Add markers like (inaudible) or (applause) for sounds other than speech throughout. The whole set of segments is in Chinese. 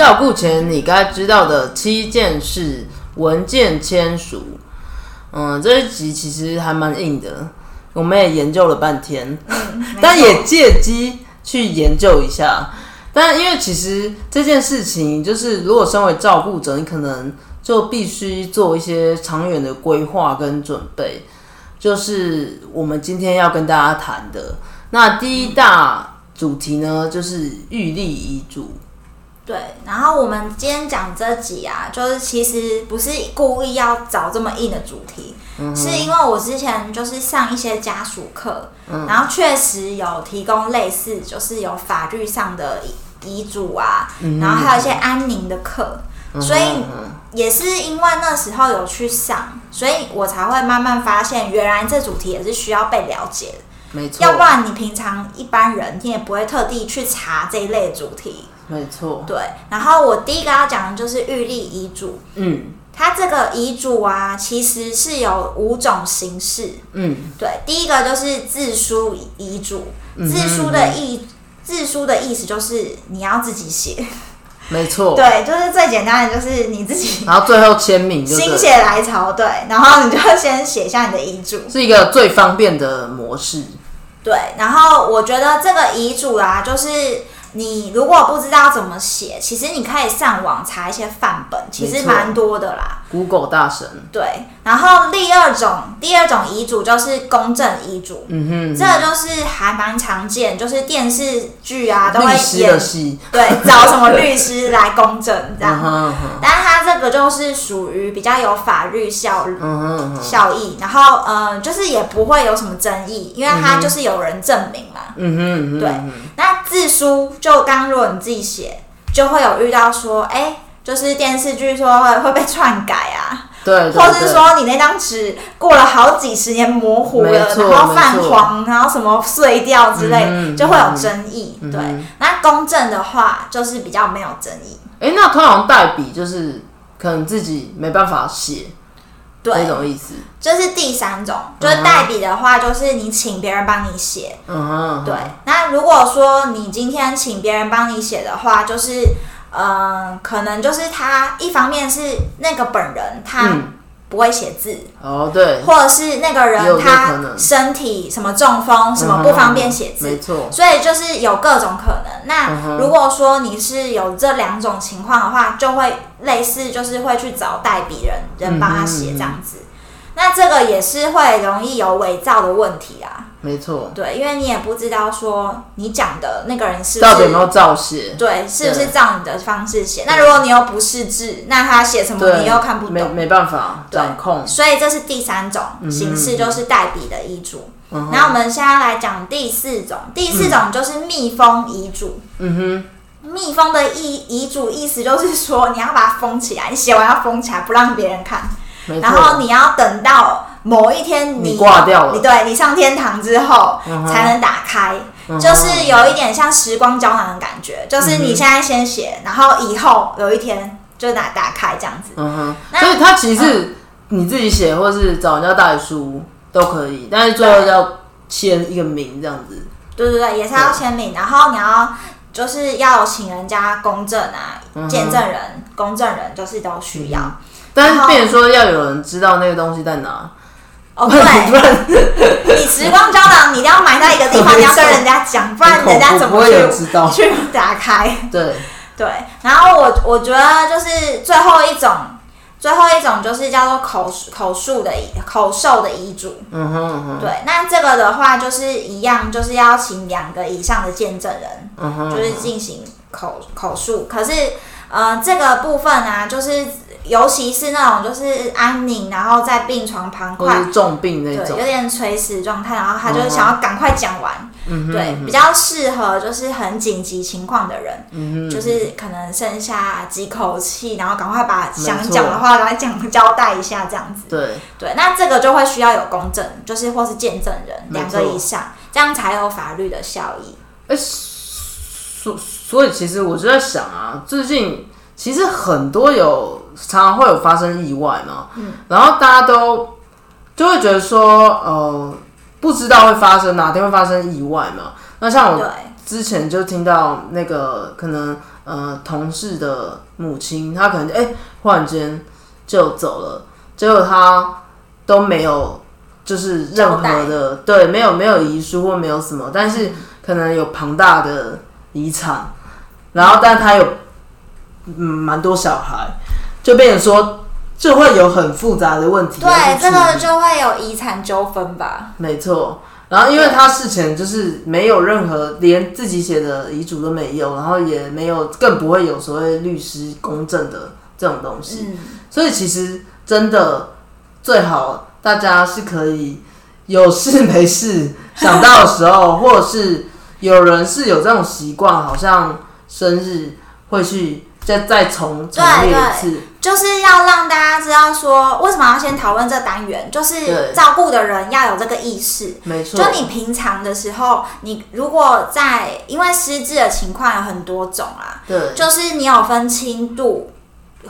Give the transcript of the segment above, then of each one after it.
照顾前你该知道的七件事，文件签署。嗯，这一集其实还蛮硬的，我们也研究了半天，但也借机去研究一下。但因为其实这件事情，就是如果身为照顾者，你可能就必须做一些长远的规划跟准备。就是我们今天要跟大家谈的那第一大主题呢，就是预立遗嘱。对，然后我们今天讲这集啊，就是其实不是故意要找这么硬的主题，是因为我之前就是上一些家属课，然后确实有提供类似就是有法律上的遗嘱啊，然后还有一些安宁的课，所以也是因为那时候有去上，所以我才会慢慢发现，原来这主题也是需要被了解的，没错，要不然你平常一般人你也不会特地去查这一类主题。没错，对。然后我第一个要讲的就是预立遗嘱。嗯，它这个遗嘱啊，其实是有五种形式。嗯，对。第一个就是自书遗嘱，自书的意，自书的意思就是你要自己写。没错。(laughs) 对，就是最简单的，就是你自己。然后最后签名，心血来潮，对。然后你就先写下你的遗嘱，是一个最方便的模式。对。然后我觉得这个遗嘱啊，就是。你如果不知道怎么写，其实你可以上网查一些范本，其实蛮多的啦。Google 大神。对，然后第二种第二种遗嘱就是公证遗嘱，嗯哼，这个就是还蛮常见，就是电视剧啊都会演，(laughs) 对，找什么律师来公证这样。(laughs) 但他这个就是属于比较有法律效效益，然后呃，就是也不会有什么争议，因为他就是有人证明嘛。嗯哼，对。那自书就刚如果你自己写，就会有遇到说，哎。就是电视剧说会会被篡改啊，对，或是说你那张纸过了好几十年模糊了，然后泛黄，然后什么碎掉之类，就会有争议。对，那公正的话就是比较没有争议。哎，那通常代笔就是可能自己没办法写，对，这种意思。这是第三种，就是代笔的话，就是你请别人帮你写。嗯，对。那如果说你今天请别人帮你写的话，就是。嗯，可能就是他一方面是那个本人他不会写字哦，对，或者是那个人他身体什么中风什么不方便写字，没错，所以就是有各种可能。那如果说你是有这两种情况的话，就会类似就是会去找代笔人人帮他写这样子，那这个也是会容易有伪造的问题啊。没错，对，因为你也不知道说你讲的那个人是到底有没有照写，对，是不是照你的方式写？那如果你又不识字，那他写什么你又看不懂，没没办法掌控。所以这是第三种形式，就是代笔的遗嘱。然后我们现在来讲第四种，第四种就是密封遗嘱。嗯哼，密封的遗遗嘱意思就是说你要把它封起来，你写完要封起来，不让别人看，然后你要等到。某一天你挂掉了，你对你上天堂之后才能打开，就是有一点像时光胶囊的感觉，就是你现在先写，然后以后有一天就打打开这样子。嗯哼，所以它其实是你自己写，或是找人家代书，都可以，但是最后要签一个名这样子。对对对，也是要签名，然后你要就是要请人家公证啊，见证人、公证人就是都需要。但是变说要有人知道那个东西在哪。哦，(laughs) 对，你时光胶囊，你一定要埋在一个地方，你要跟人家讲，不然人家怎么去去打开？(laughs) 对对。然后我我觉得就是最后一种，最后一种就是叫做口口述的口授的遗嘱。嗯哼。对，那这个的话就是一样，就是要请两个以上的见证人，嗯哼，就是进行口口述。可是，呃，这个部分呢，就是。尤其是那种就是安宁，然后在病床旁快重病那种，有点垂死状态，然后他就是想要赶快讲完，对，比较适合就是很紧急情况的人，就是可能剩下几口气，然后赶快把想讲的话来讲交代一下这样子。对对，那这个就会需要有公证，就是或是见证人两个以上，这样才有法律的效益。哎，所所以其实我就在想啊，最近其实很多有。常常会有发生意外嘛，嗯，然后大家都就会觉得说，呃，不知道会发生哪天会发生意外嘛。那像我之前就听到那个可能呃同事的母亲，她可能哎忽然间就走了，结果她都没有就是任何的对，没有没有遗书或没有什么，但是可能有庞大的遗产，然后但她有嗯蛮多小孩。就变成说，就会有很复杂的问题。对，这个就会有遗产纠纷吧。没错。然后，因为他事前就是没有任何，连自己写的遗嘱都没有，然后也没有，更不会有所谓律师公证的这种东西。嗯。所以，其实真的最好大家是可以有事 (laughs) 没事想到的时候，或者是有人是有这种习惯，好像生日会去。再再重重列一次，就是要让大家知道说，为什么要先讨论这单元，就是照顾的人要有这个意识。没错，就你平常的时候，你如果在因为失智的情况有很多种啊，对，就是你有分轻度，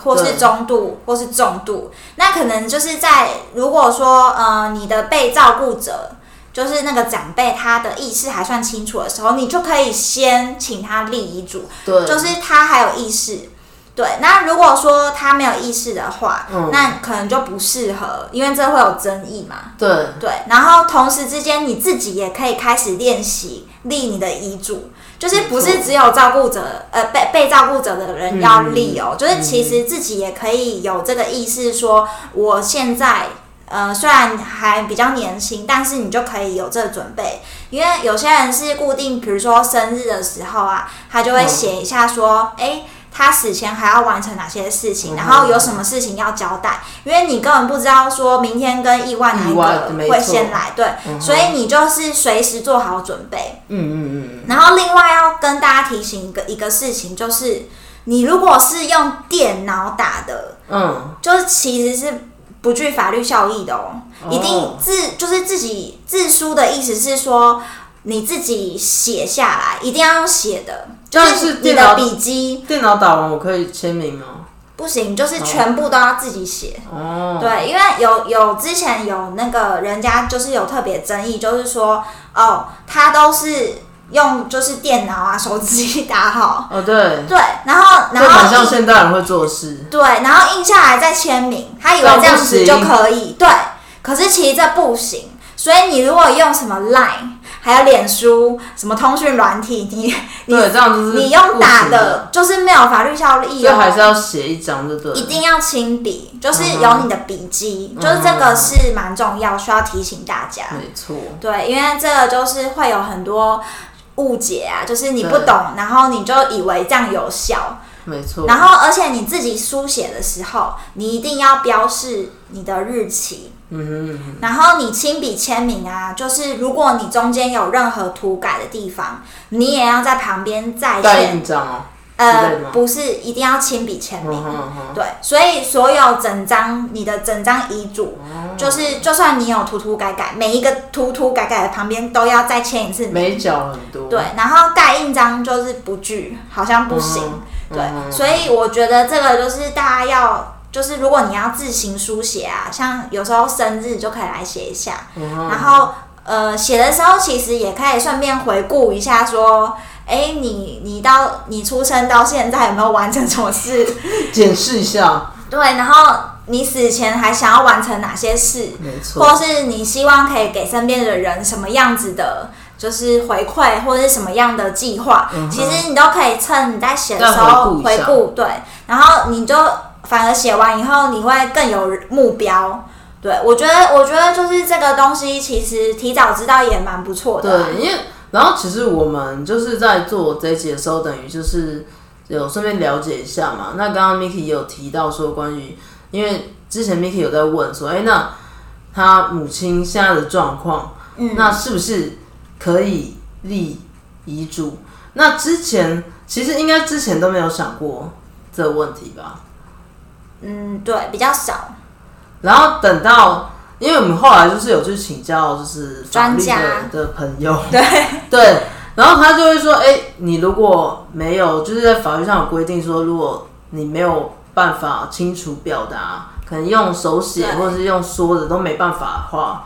或是中度，或是重度，那可能就是在如果说呃你的被照顾者。就是那个长辈，他的意识还算清楚的时候，你就可以先请他立遗嘱。对，就是他还有意识。对，那如果说他没有意识的话，那可能就不适合，因为这会有争议嘛。对对，然后同时之间，你自己也可以开始练习立你的遗嘱，就是不是只有照顾者，呃，被被照顾者的人要立哦，就是其实自己也可以有这个意识，说我现在。呃，虽然还比较年轻，但是你就可以有这个准备，因为有些人是固定，比如说生日的时候啊，他就会写一下说，哎，他死前还要完成哪些事情，然后有什么事情要交代，因为你根本不知道说明天跟意外哪一个会先来，对，所以你就是随时做好准备。嗯嗯嗯。然后另外要跟大家提醒一个一个事情，就是你如果是用电脑打的，嗯，就是其实是。不具法律效益的哦，一定自就是自己自书的意思是说你自己写下来，一定要用写的，就是你的笔记。电脑打完我可以签名吗？不行，就是全部都要自己写。哦，对，因为有有之前有那个人家就是有特别争议，就是说哦，他都是。用就是电脑啊，手机打好哦，对对，然后然后很像现代人会做事，对，然后印下来再签名，他以为这样子就可以，对，可是其实这不行，所以你如果用什么 Line，还有脸书什么通讯软体，你对这样子你用打的，就是没有法律效力，就还是要写一张，就对，一定要亲笔，就是有你的笔记，就是这个是蛮重要，需要提醒大家，没错，对，因为这个就是会有很多。误解啊，就是你不懂，然后你就以为这样有效，没错。然后，而且你自己书写的时候，你一定要标示你的日期。嗯哼。然后你亲笔签名啊，就是如果你中间有任何涂改的地方，你也要在旁边再签一张哦。呃，不是一定要亲笔签名，对，所以所有整张你的整张遗嘱，就是就算你有涂涂改改，每一个涂涂改改的旁边都要再签一次，没角很多，对，然后盖印章就是不具，好像不行，对，所以我觉得这个就是大家要就是如果你要自行书写啊，像有时候生日就可以来写一下，然后呃写的时候其实也可以顺便回顾一下说。哎，你你到你出生到现在有没有完成什么事？(laughs) 检视一下。对，然后你死前还想要完成哪些事？没错。或是你希望可以给身边的人什么样子的，就是回馈或者是什么样的计划？其实你都可以趁你在写的时候回顾。对，然后你就反而写完以后，你会更有目标。对我觉得，我觉得就是这个东西，其实提早知道也蛮不错的。对，因为。然后其实我们就是在做这一集的时候，等于就是有顺便了解一下嘛。那刚刚 Miki 也有提到说，关于因为之前 Miki 有在问说，哎，那他母亲现在的状况，嗯，那是不是可以立遗嘱？那之前其实应该之前都没有想过这个问题吧？嗯，对，比较少。然后等到。因为我们后来就是有去请教，就是法律的的朋友，(laughs) 对 (laughs) 对，然后他就会说，哎，你如果没有，就是在法律上有规定说，如果你没有办法清楚表达，可能用手写或者是用说的都没办法的话，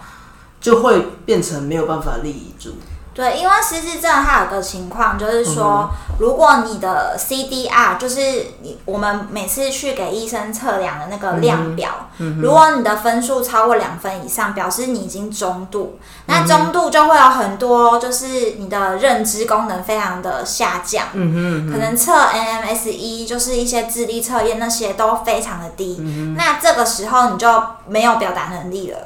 就会变成没有办法立遗嘱。对，因为失智症它有个情况，就是说，如果你的 CDR 就是你我们每次去给医生测量的那个量表，如果你的分数超过两分以上，表示你已经中度。那中度就会有很多，就是你的认知功能非常的下降，嗯可能测 NMSE 就是一些智力测验那些都非常的低。那这个时候你就没有表达能力了，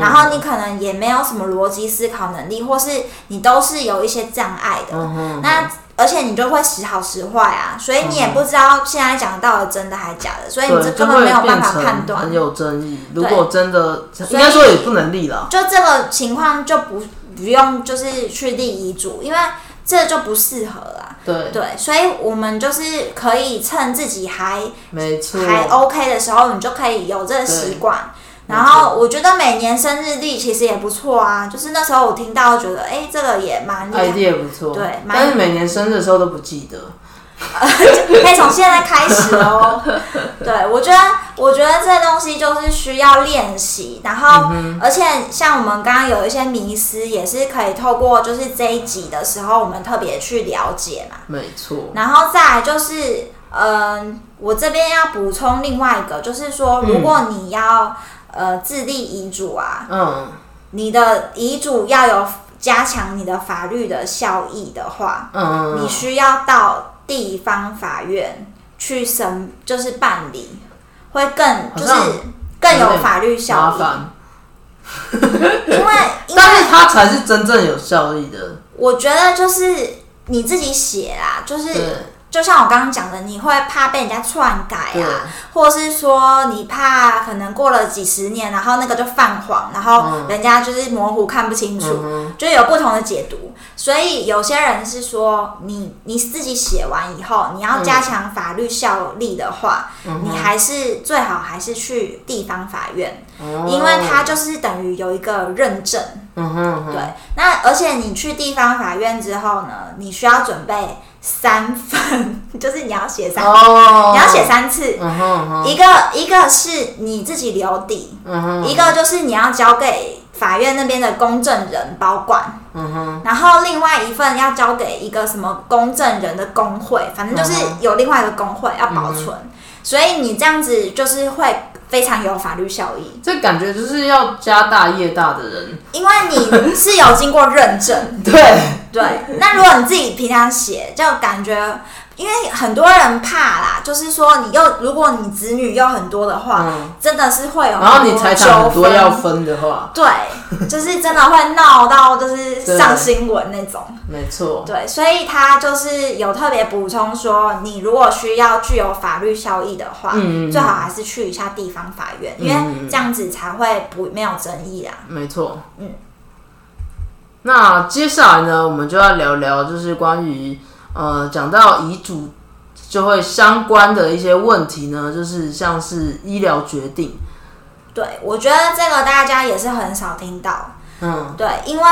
然后你可能也没有什么逻辑思考能力，或是你都。都是有一些障碍的，那而且你就会时好时坏啊，所以你也不知道现在讲到的真的还是假的，所以你这根本没有办法判断，很有争议。如果真的，应该说也不能立了。就这个情况就不不用就是去立遗嘱，因为这就不适合了。对对，所以我们就是可以趁自己还没错还 OK 的时候，你就可以有这个习惯。然后我觉得每年生日历其实也不错啊，就是那时候我听到觉得，哎，这个也蛮 idea 不错，对，但是每年生日的时候都不记得，(laughs) 可以从现在开始哦。(laughs) 对，我觉得，我觉得这东西就是需要练习，然后，而且像我们刚刚有一些迷思，也是可以透过就是这一集的时候，我们特别去了解嘛。没错。然后再来就是，嗯，我这边要补充另外一个，就是说，如果你要。呃，自立遗嘱啊，嗯，你的遗嘱要有加强你的法律的效益的话，嗯，你需要到地方法院去审，就是办理，会更就是更有法律效益。因为，(laughs) 但是它才是真正有效益的。我觉得就是你自己写啦，就是。就像我刚刚讲的，你会怕被人家篡改啊，或者是说你怕可能过了几十年，然后那个就泛黄，然后人家就是模糊看不清楚，就有不同的解读。所以有些人是说，你你自己写完以后，你要加强法律效力的话，你还是最好还是去地方法院，因为它就是等于有一个认证。对，那而且你去地方法院之后呢，你需要准备。三份 (laughs) 就是你要写三，你要写三次，一个一个是你自己留底，一个就是你要交给法院那边的公证人保管，然后另外一份要交给一个什么公证人的工会，反正就是有另外一个工会要保存，所以你这样子就是会。非常有法律效益，这感觉就是要家大业大的人，因为你是有经过认证。(laughs) 对对，那如果你自己平常写，就感觉。因为很多人怕啦，就是说你又如果你子女又很多的话，真的是会有然后你财产很多要分的话，对，就是真的会闹到就是上新闻那种。没错。对，所以他就是有特别补充说，你如果需要具有法律效益的话，最好还是去一下地方法院，因为这样子才会不没有争议啦。没错。嗯。那接下来呢，我们就要聊聊就是关于。呃，讲到遗嘱，就会相关的一些问题呢，就是像是医疗决定。对，我觉得这个大家也是很少听到。嗯，对，因为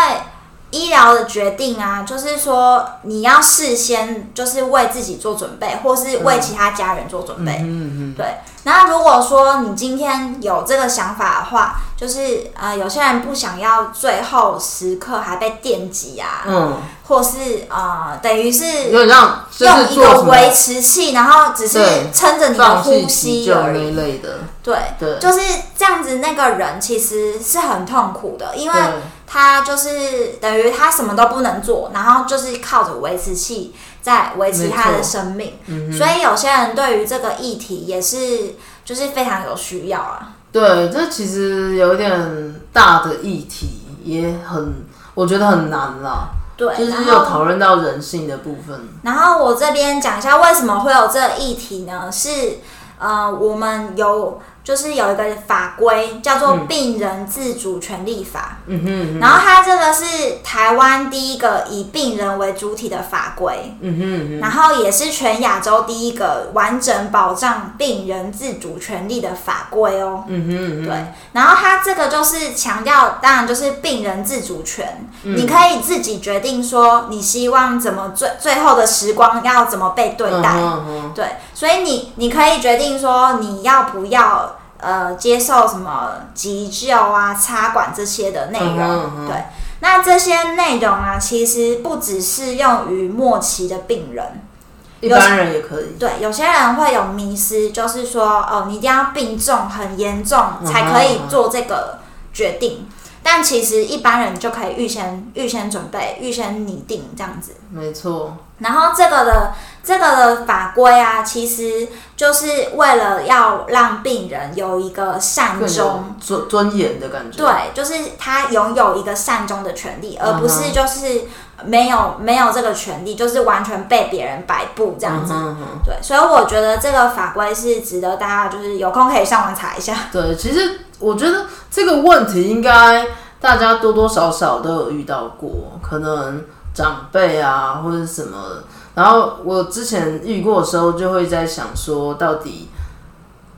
医疗的决定啊，就是说你要事先就是为自己做准备，或是为其他家人做准备。嗯嗯。对。那如果说你今天有这个想法的话，就是呃，有些人不想要最后时刻还被电击啊，嗯，或是呃，等于是有点像用一个维持器，然后只是撑着你的呼吸而已。对对，就是这样子。那个人其实是很痛苦的，因为。他就是等于他什么都不能做，然后就是靠着维持器在维持他的生命。所以有些人对于这个议题也是就是非常有需要啊。对，这其实有点大的议题，也很我觉得很难啦。对，就是有讨论到人性的部分。然后我这边讲一下为什么会有这个议题呢？是呃，我们有。就是有一个法规叫做《病人自主权利法》，嗯哼，然后它这个是台湾第一个以病人为主体的法规，嗯哼，然后也是全亚洲第一个完整保障病人自主权利的法规哦，嗯哼，对，然后它这个就是强调，当然就是病人自主权，你可以自己决定说你希望怎么最最后的时光要怎么被对待，对，所以你你可以决定说你要不要。呃，接受什么急救啊、插管这些的内容，对，那这些内容啊，其实不只适用于末期的病人，一般人也可以。对，有些人会有迷失，就是说，哦，你一定要病重、很严重才可以做这个决定，但其实一般人就可以预先、预先准备、预先拟定这样子。没错。然后这个的。这个的法规啊，其实就是为了要让病人有一个善终尊尊严的感觉。对，就是他拥有一个善终的权利，而不是就是没有没有这个权利，就是完全被别人摆布这样子。对，所以我觉得这个法规是值得大家就是有空可以上网查一下。对，其实我觉得这个问题应该大家多多少少都有遇到过，可能长辈啊或者什么。然后我之前遇过的时候，就会在想说，到底，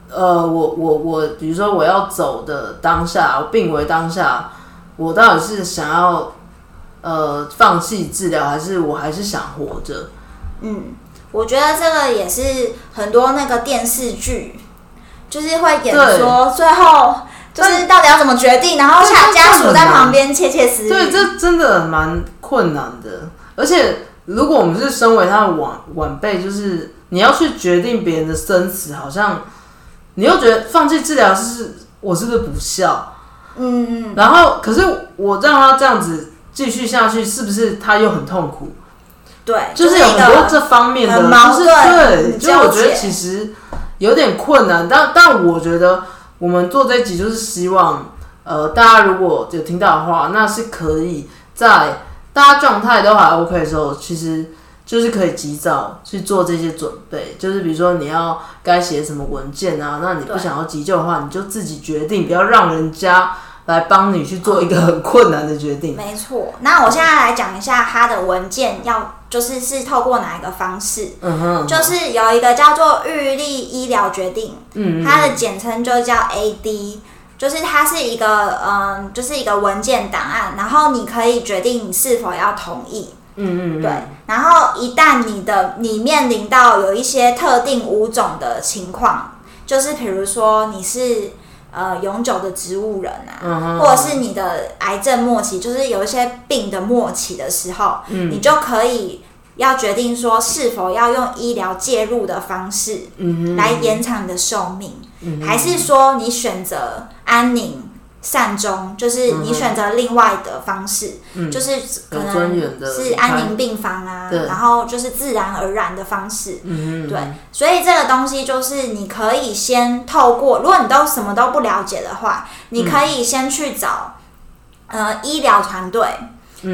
呃，我我我，比如说我要走的当下，我病危当下，我到底是想要呃放弃治疗，还是我还是想活着？嗯，我觉得这个也是很多那个电视剧，就是会演说最后就是到底要怎么决定，然后家家属在旁边窃窃私语。对，这真的蛮困难的，而且。如果我们是身为他的晚晚辈，就是你要去决定别人的生死，好像你又觉得放弃治疗是我是不是不孝？嗯，然后可是我让他这样子继续下去，是不是他又很痛苦？对，就是有很多这方面的矛盾，对，就我觉得其实有点困难。但但我觉得我们做这集就是希望，呃，大家如果有听到的话，那是可以在。大家状态都还 OK 的时候，其实就是可以及早去做这些准备。就是比如说你要该写什么文件啊，那你不想要急救的话，你就自己决定，不要让人家来帮你去做一个很困难的决定。没错。那我现在来讲一下他的文件要就是是透过哪一个方式？嗯哼，就是有一个叫做预立医疗决定，嗯，它的简称就叫 AD。就是它是一个嗯，就是一个文件档案，然后你可以决定你是否要同意。嗯嗯对。然后一旦你的你面临到有一些特定五种的情况，就是比如说你是呃永久的植物人啊，或者是你的癌症末期，就是有一些病的末期的时候，你就可以要决定说是否要用医疗介入的方式，来延长你的寿命。还是说你选择安宁善终，就是你选择另外的方式，就是可能是安宁病房啊，然后就是自然而然的方式。对，所以这个东西就是你可以先透过，如果你都什么都不了解的话，你可以先去找呃医疗团队。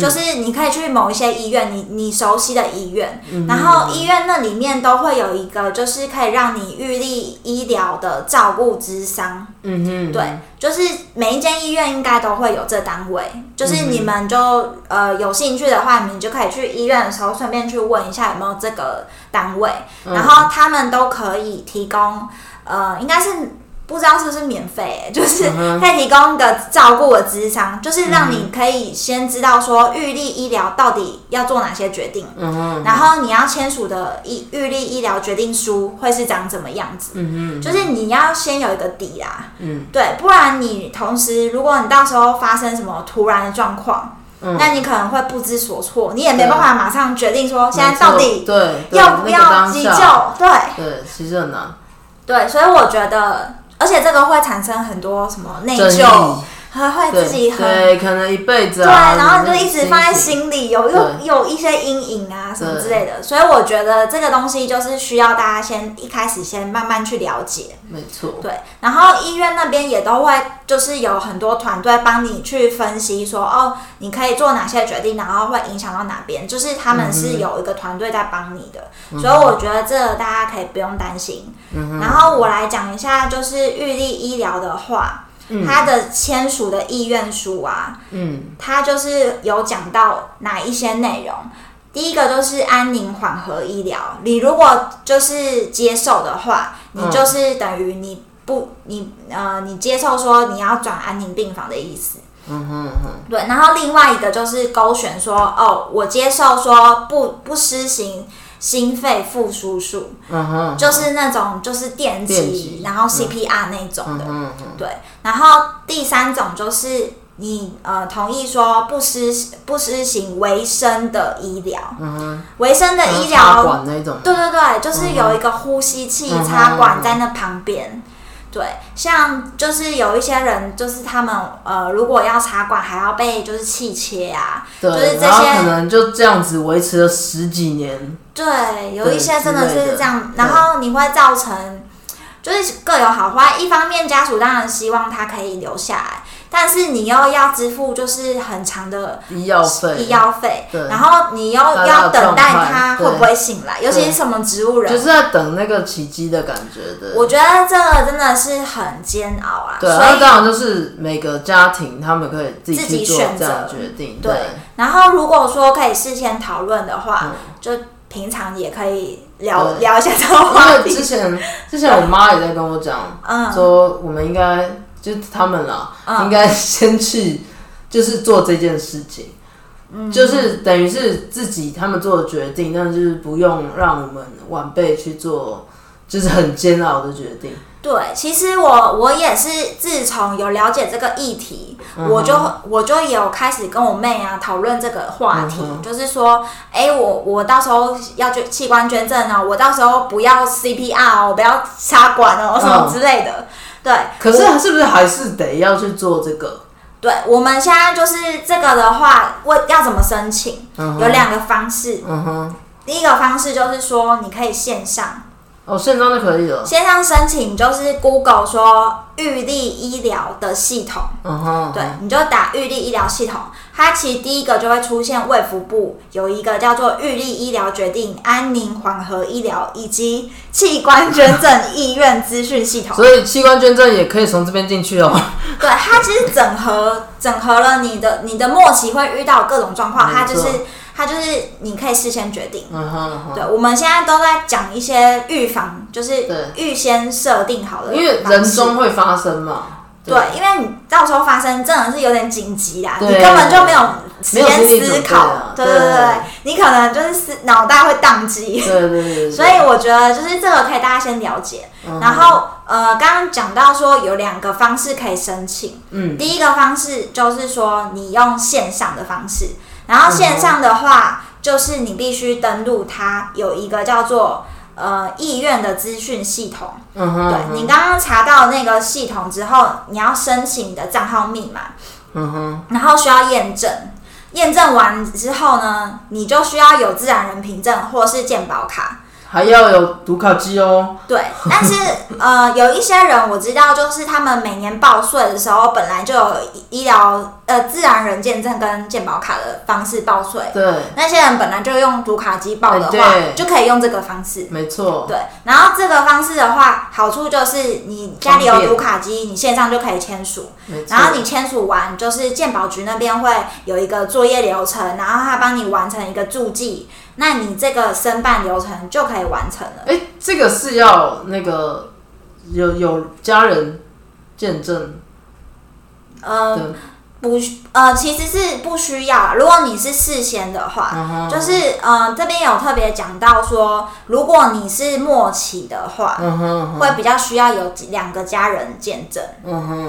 就是你可以去某一些医院，你你熟悉的医院，然后医院那里面都会有一个，就是可以让你预立医疗的照顾之商。嗯哼，对，就是每一间医院应该都会有这单位，就是你们就呃有兴趣的话，你就可以去医院的时候顺便去问一下有没有这个单位，然后他们都可以提供，呃，应该是。不知道是不是免费，就是可以提供一个照顾的智商，就是让你可以先知道说预立医疗到底要做哪些决定，然后你要签署的医预立医疗决定书会是长怎么样子，就是你要先有一个底啦，对，不然你同时如果你到时候发生什么突然的状况，那你可能会不知所措，你也没办法马上决定说现在到底对要不要急救，对。对，其实很难，对，所以我觉得。而且这个会产生很多什么内疚。还会自己很对，可能一辈子对，然后你就一直放在心里，有有有一些阴影啊什么之类的。所以我觉得这个东西就是需要大家先一开始先慢慢去了解。没错。对，然后医院那边也都会就是有很多团队帮你去分析说，哦，你可以做哪些决定，然后会影响到哪边，就是他们是有一个团队在帮你的。所以我觉得这个大家可以不用担心。然后我来讲一下，就是玉立医疗的话。他的签署的意愿书啊，嗯，他就是有讲到哪一些内容。第一个就是安宁缓和医疗，你如果就是接受的话，你就是等于你不你呃你接受说你要转安宁病房的意思。嗯哼哼。对，然后另外一个就是勾选说哦，我接受说不不施行。心肺复苏术，就是那种就是电击，然后 CPR 那种的，对。然后第三种就是你呃同意说不施不施行维生的医疗，维生的医疗管那种，对对对，就是有一个呼吸器插管在那旁边。对，像就是有一些人，就是他们呃，如果要插管，还要被就是气切啊，就是这些可能就这样子维持了十几年。对，有一些真的是这样，然后你会造成就是各有好坏。一方面，家属当然希望他可以留下来。但是你又要支付就是很长的医药费，医药费，然后你又要等待他会不会醒来，尤其是什么植物人，就是在等那个奇迹的感觉的。我觉得这个真的是很煎熬啊。对，那当然就是每个家庭他们可以自己选择决定。对，然后如果说可以事先讨论的话，就平常也可以聊聊一下这个话题。之前之前我妈也在跟我讲，嗯，说我们应该。就是他们啦，应该先去，就是做这件事情，就是等于是自己他们做的决定，但是不用让我们晚辈去做，就是很煎熬的决定。对，其实我我也是自从有了解这个议题，我就我就有开始跟我妹啊讨论这个话题，就是说，哎，我我到时候要捐器官捐赠哦，我到时候不要 CPR 哦，不要插管哦，什么之类的。对，可是是不是还是得要去做这个？对，我们现在就是这个的话，我要怎么申请？有两个方式。嗯哼，第一个方式就是说，你可以线上。哦，线上就可以了。线上申请就是 Google 说玉立医疗的系统，嗯哼，对，你就打玉立医疗系统，它其实第一个就会出现卫福部有一个叫做玉立医疗决定安宁缓和医疗以及器官捐赠意愿资讯系统。所以器官捐赠也可以从这边进去哦。对，它其实整合整合了你的你的末期会遇到各种状况，它就是。它就是你可以事先决定，对，我们现在都在讲一些预防，就是预先设定好的，因为人中会发生嘛，对，因为你到时候发生真的是有点紧急啦，你根本就没有时间思考，对对对，你可能就是思脑袋会宕机，对对对，所以我觉得就是这个可以大家先了解，然后呃，刚刚讲到说有两个方式可以申请，嗯，第一个方式就是说你用线上的方式。然后线上的话，就是你必须登录它有一个叫做呃意愿的资讯系统。嗯哼。对你刚刚查到那个系统之后，你要申请你的账号密码。嗯哼。然后需要验证，验证完之后呢，你就需要有自然人凭证或是健保卡。还要有读卡机哦。对，但是 (laughs) 呃，有一些人我知道，就是他们每年报税的时候，本来就有医疗呃自然人见证跟健保卡的方式报税。对，那些人本来就用读卡机报的话，就可以用这个方式。没错。对，然后这个方式的话，好处就是你家里有读卡机，你线上就可以签署。然后你签署完，就是健保局那边会有一个作业流程，然后他帮你完成一个注记。那你这个申办流程就可以完成了。哎，这个是要那个有有家人见证，呃，不，呃，其实是不需要。如果你是事先的话，就是呃，这边有特别讲到说，如果你是末期的话，会比较需要有两个家人见证，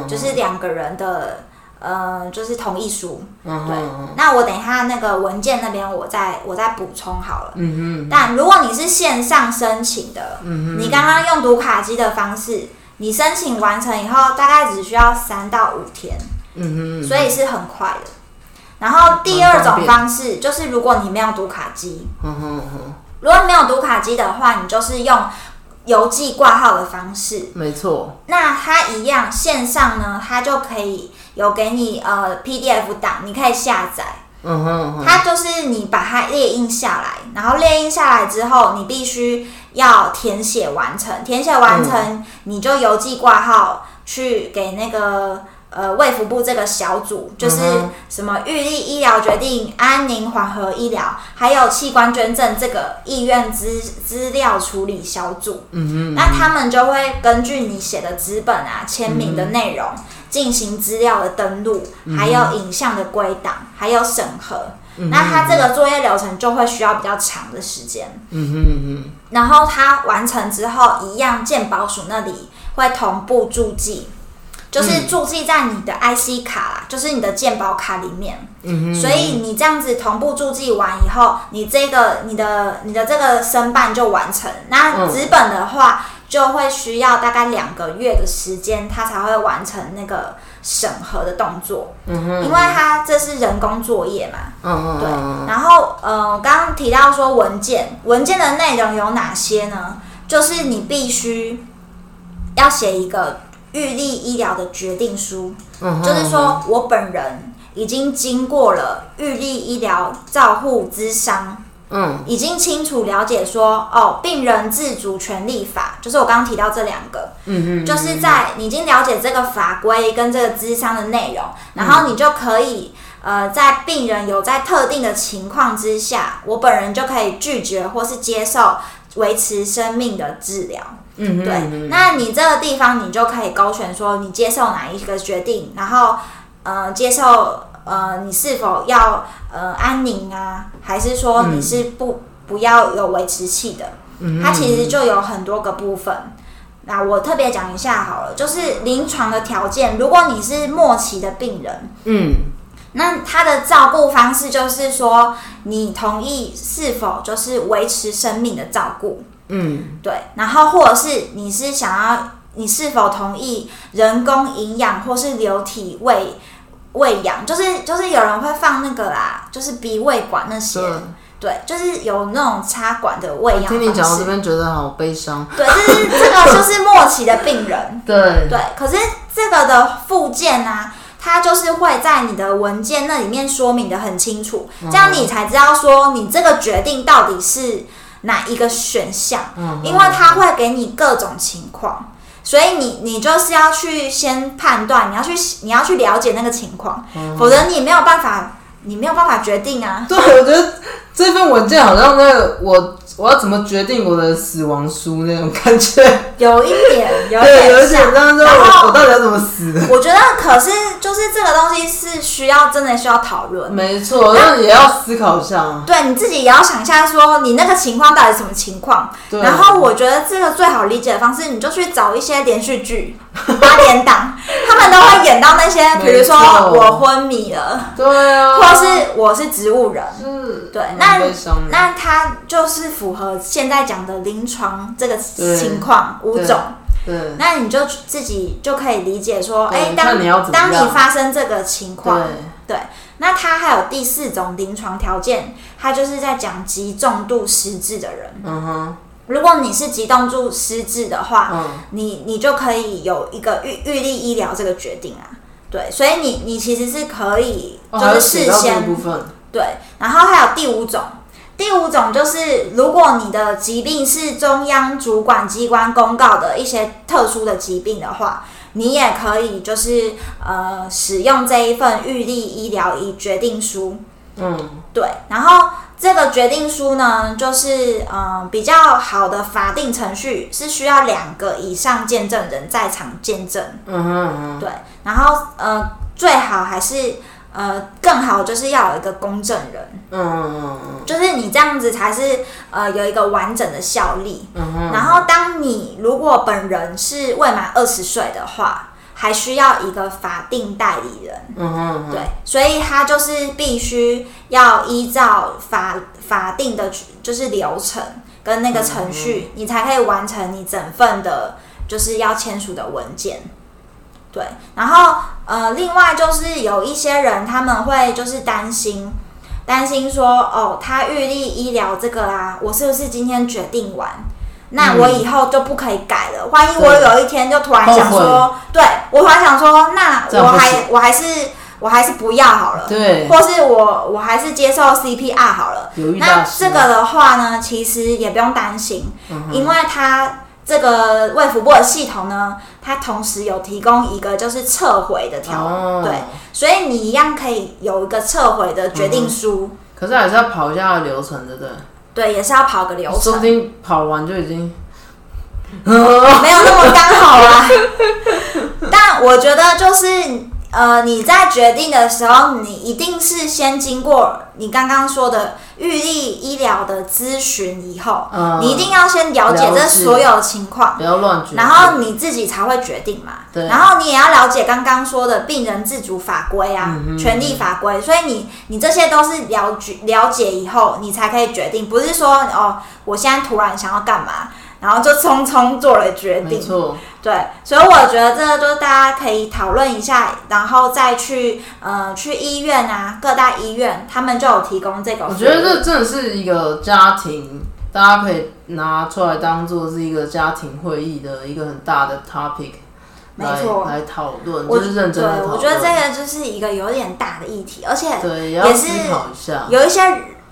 就是两个人的。呃，就是同意书，对。那我等一下那个文件那边，我再我再补充好了。嗯但如果你是线上申请的，嗯你刚刚用读卡机的方式，你申请完成以后，大概只需要三到五天。嗯所以是很快的。然后第二种方式就是，如果你没有读卡机，嗯哼哼。如果没有读卡机的话，你就是用邮寄挂号的方式。没错。那它一样线上呢，它就可以。有给你呃 PDF 档，你可以下载。嗯哼，它就是你把它列印下来，然后列印下来之后，你必须要填写完成。填写完成，你就邮寄挂号去给那个呃卫福部这个小组，就是什么预立医疗决定、安宁缓和医疗，还有器官捐赠这个意愿资资料处理小组。嗯哼，那他们就会根据你写的纸本啊、签名的内容。进行资料的登录，还有影像的归档，还有审核。那它这个作业流程就会需要比较长的时间。嗯哼哼。然后它完成之后，一样鉴宝署那里会同步注记，就是注记在你的 IC 卡啦，就是你的鉴宝卡里面。嗯哼。所以你这样子同步注记完以后，你这个你的你的这个申办就完成。那纸本的话。就会需要大概两个月的时间，他才会完成那个审核的动作。嗯哼，因为他这是人工作业嘛。嗯嗯。对。然后，呃，刚刚提到说文件，文件的内容有哪些呢？就是你必须要写一个预立医疗的决定书。嗯就是说我本人已经经过了预立医疗照护资商。嗯，已经清楚了解说，哦，病人自主权利法，就是我刚刚提到这两个，嗯嗯，就是在你已经了解这个法规跟这个资商的内容，然后你就可以，呃，在病人有在特定的情况之下，我本人就可以拒绝或是接受维持生命的治疗，嗯对，那你这个地方你就可以勾选说你接受哪一个决定，然后，呃，接受。呃，你是否要呃安宁啊？还是说你是不不要有维持器的？它其实就有很多个部分。那我特别讲一下好了，就是临床的条件。如果你是末期的病人，嗯，那他的照顾方式就是说，你同意是否就是维持生命的照顾？嗯，对。然后或者是你是想要，你是否同意人工营养或是流体喂？喂养就是就是有人会放那个啦，就是鼻胃管那些，对，就是有那种插管的喂养。听你讲我这边觉得好悲伤。对，就是这个就是末期的病人。(laughs) 对对，可是这个的附件呢，它就是会在你的文件那里面说明的很清楚，这样你才知道说你这个决定到底是哪一个选项，嗯因为它会给你各种情况。所以你你就是要去先判断，你要去你要去了解那个情况，否则你没有办法，你没有办法决定啊。对，我觉得这份文件好像那个我。我要怎么决定我的死亡书那种感觉？有一点，(laughs) 有一点有一点，然后我到底要怎么死？我觉得，可是就是这个东西是需要真的需要讨论。没错，那也要思考一下。对，你自己也要想一下，说你那个情况到底什么情况。然后我觉得这个最好理解的方式，你就去找一些连续剧。(laughs) 八点档，他们都会演到那些，比如说我昏迷了，对啊，或是我是植物人，是，对，那那他就是符合现在讲的临床这个情况五种，对，那你就自己就可以理解说，哎，当当你发生这个情况，对，那他还有第四种临床条件，他就是在讲极重度失智的人，嗯哼。如果你是极重度失智的话，你你就可以有一个预预立医疗这个决定啊，对，所以你你其实是可以就是事先对，然后还有第五种，第五种就是如果你的疾病是中央主管机关公告的一些特殊的疾病的话，你也可以就是呃使用这一份预立医疗仪决定书。嗯，对。然后这个决定书呢，就是嗯比较好的法定程序是需要两个以上见证人在场见证。嗯哼，对。然后呃，最好还是。呃，更好就是要有一个公证人，嗯就是你这样子才是呃有一个完整的效力。嗯哼。然后，当你如果本人是未满二十岁的话，还需要一个法定代理人。嗯哼。对，所以他就是必须要依照法法定的，就是流程跟那个程序，你才可以完成你整份的，就是要签署的文件。对，然后呃，另外就是有一些人他们会就是担心，担心说哦，他预立医疗这个啊，我是不是今天决定完，那我以后就不可以改了？万一我有一天就突然想说，对我突然想说，那我还我还是我还是不要好了，对，或是我我还是接受 CPR 好了。那这个的话呢，其实也不用担心，因为他。这个卫福部的系统呢，它同时有提供一个就是撤回的条，对，所以你一样可以有一个撤回的决定书。可是还是要跑一下流程，对不对？对，也是要跑个流程。说不定跑完就已经没有那么刚好啊。(laughs) 但我觉得就是。呃，你在决定的时候，你一定是先经过你刚刚说的预立医疗的咨询以后，你一定要先了解这所有情况，不要乱决然后你自己才会决定嘛。对。然后你也要了解刚刚说的病人自主法规啊，权利法规，所以你你这些都是了解了解以后，你才可以决定，不是说哦，我现在突然想要干嘛。然后就匆匆做了决定，没错，对，所以我觉得这个就是大家可以讨论一下，然后再去呃去医院啊，各大医院他们就有提供这个。我觉得这真的是一个家庭，大家可以拿出来当做是一个家庭会议的一个很大的 topic，没错，来讨论，就是认真的。我觉得这个就是一个有点大的议题，而且对，也是有一些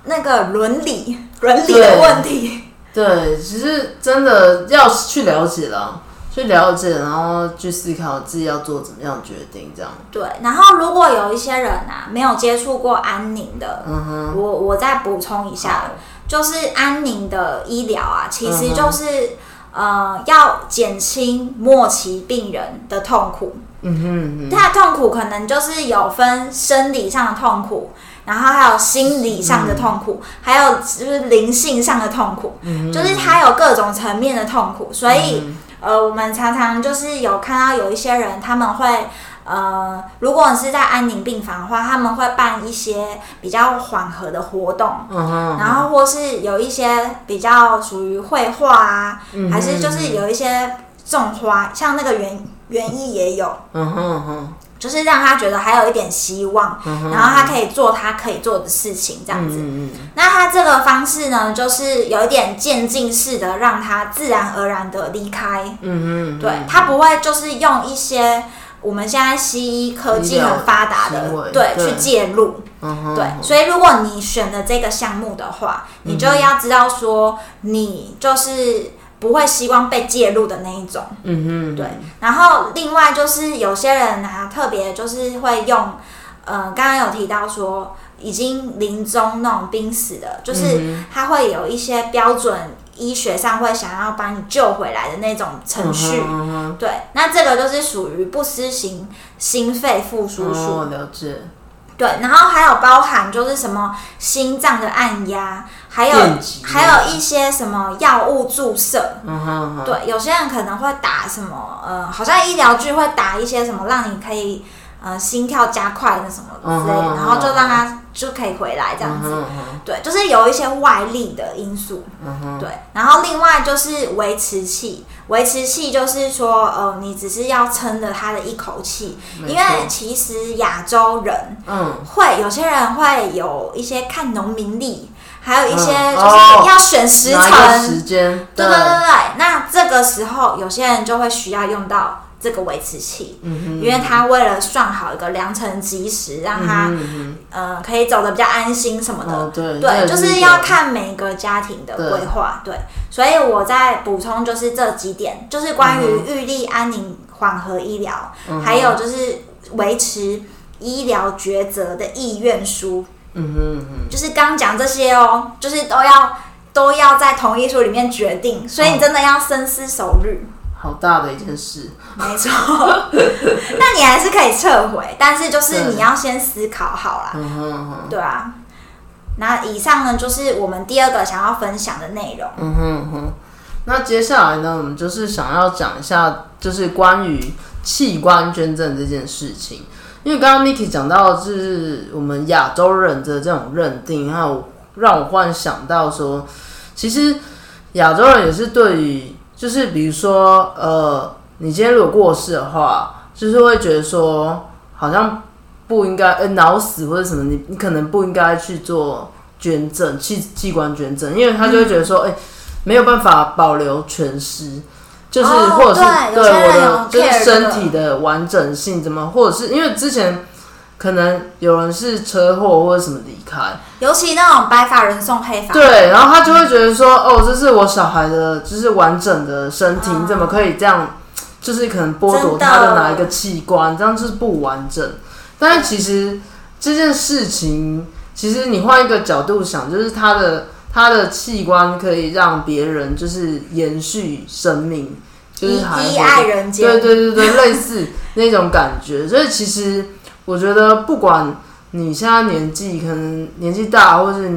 那个伦理伦理的问题。对，其实真的要去了解了，去了解，然后去思考自己要做怎么样决定，这样。对，然后如果有一些人啊，没有接触过安宁的，嗯哼，我我再补充一下，就是安宁的医疗啊，其实就是呃，要减轻末期病人的痛苦。嗯哼，他的痛苦可能就是有分生理上的痛苦。然后还有心理上的痛苦，还有就是灵性上的痛苦，就是他有各种层面的痛苦。所以，呃，我们常常就是有看到有一些人，他们会，呃，如果你是在安宁病房的话，他们会办一些比较缓和的活动，然后或是有一些比较属于绘画啊，还是就是有一些种花，像那个园园艺也有。就是让他觉得还有一点希望，然后他可以做他可以做的事情，这样子。那他这个方式呢，就是有一点渐进式的，让他自然而然的离开。嗯嗯，对他不会就是用一些我们现在西医科技很发达的，对，去介入。对，所以如果你选了这个项目的话，你就要知道说，你就是。不会希望被介入的那一种，嗯哼，对。然后另外就是有些人啊，特别就是会用，呃，刚刚有提到说已经临终那种濒死的，就是他会有一些标准医学上会想要把你救回来的那种程序，对。那这个就是属于不施行心肺复苏术，了解。对，然后还有包含就是什么心脏的按压。还有还有一些什么药物注射，对，有些人可能会打什么，呃，好像医疗剧会打一些什么，让你可以呃心跳加快的什么之类，然后就让他就可以回来这样子。对，就是有一些外力的因素。对，然后另外就是维持器，维持器就是说，呃，你只是要撑着他的一口气，因为其实亚洲人，嗯，会有些人会有一些看农民力。还有一些就是要选时辰，时间，对对对对。那这个时候，有些人就会需要用到这个维持器，嗯因为他为了算好一个良辰吉时，让他呃可以走的比较安心什么的。对对，就是要看每个家庭的规划。对，所以我再补充就是这几点，就是关于预立安宁缓和医疗，还有就是维持医疗抉择的意愿书。嗯哼哼，就是刚讲这些哦，就是都要都要在同意书里面决定，所以你真的要深思熟虑。好大的一件事，没错。(laughs) 那你还是可以撤回，但是就是你要先思考好啦。嗯哼哼，对啊。那以上呢，就是我们第二个想要分享的内容。嗯哼哼。那接下来呢，我们就是想要讲一下，就是关于器官捐赠这件事情。因为刚刚 Miki 讲到，就是我们亚洲人的这种认定，还有让我忽然想到说，其实亚洲人也是对于。就是比如说，呃，你今天如果过世的话，就是会觉得说，好像不应该，呃，脑死或者什么，你你可能不应该去做捐赠器器官捐赠，因为他就会觉得说，哎，没有办法保留全尸，就是或者是对我的就是身体的完整性，怎么，或者是因为之前。可能有人是车祸或者什么离开，尤其那种白发人送黑发。对，然后他就会觉得说，哦，这是我小孩的，就是完整的身体，你怎么可以这样？就是可能剥夺他的哪一个器官，这样就是不完整。但是其实这件事情，其实你换一个角度想，就是他的他的器官可以让别人就是延续生命，就是还爱人间，对对对对，类似那种感觉。所以其实。我觉得不管你现在年纪可能年纪大，或者你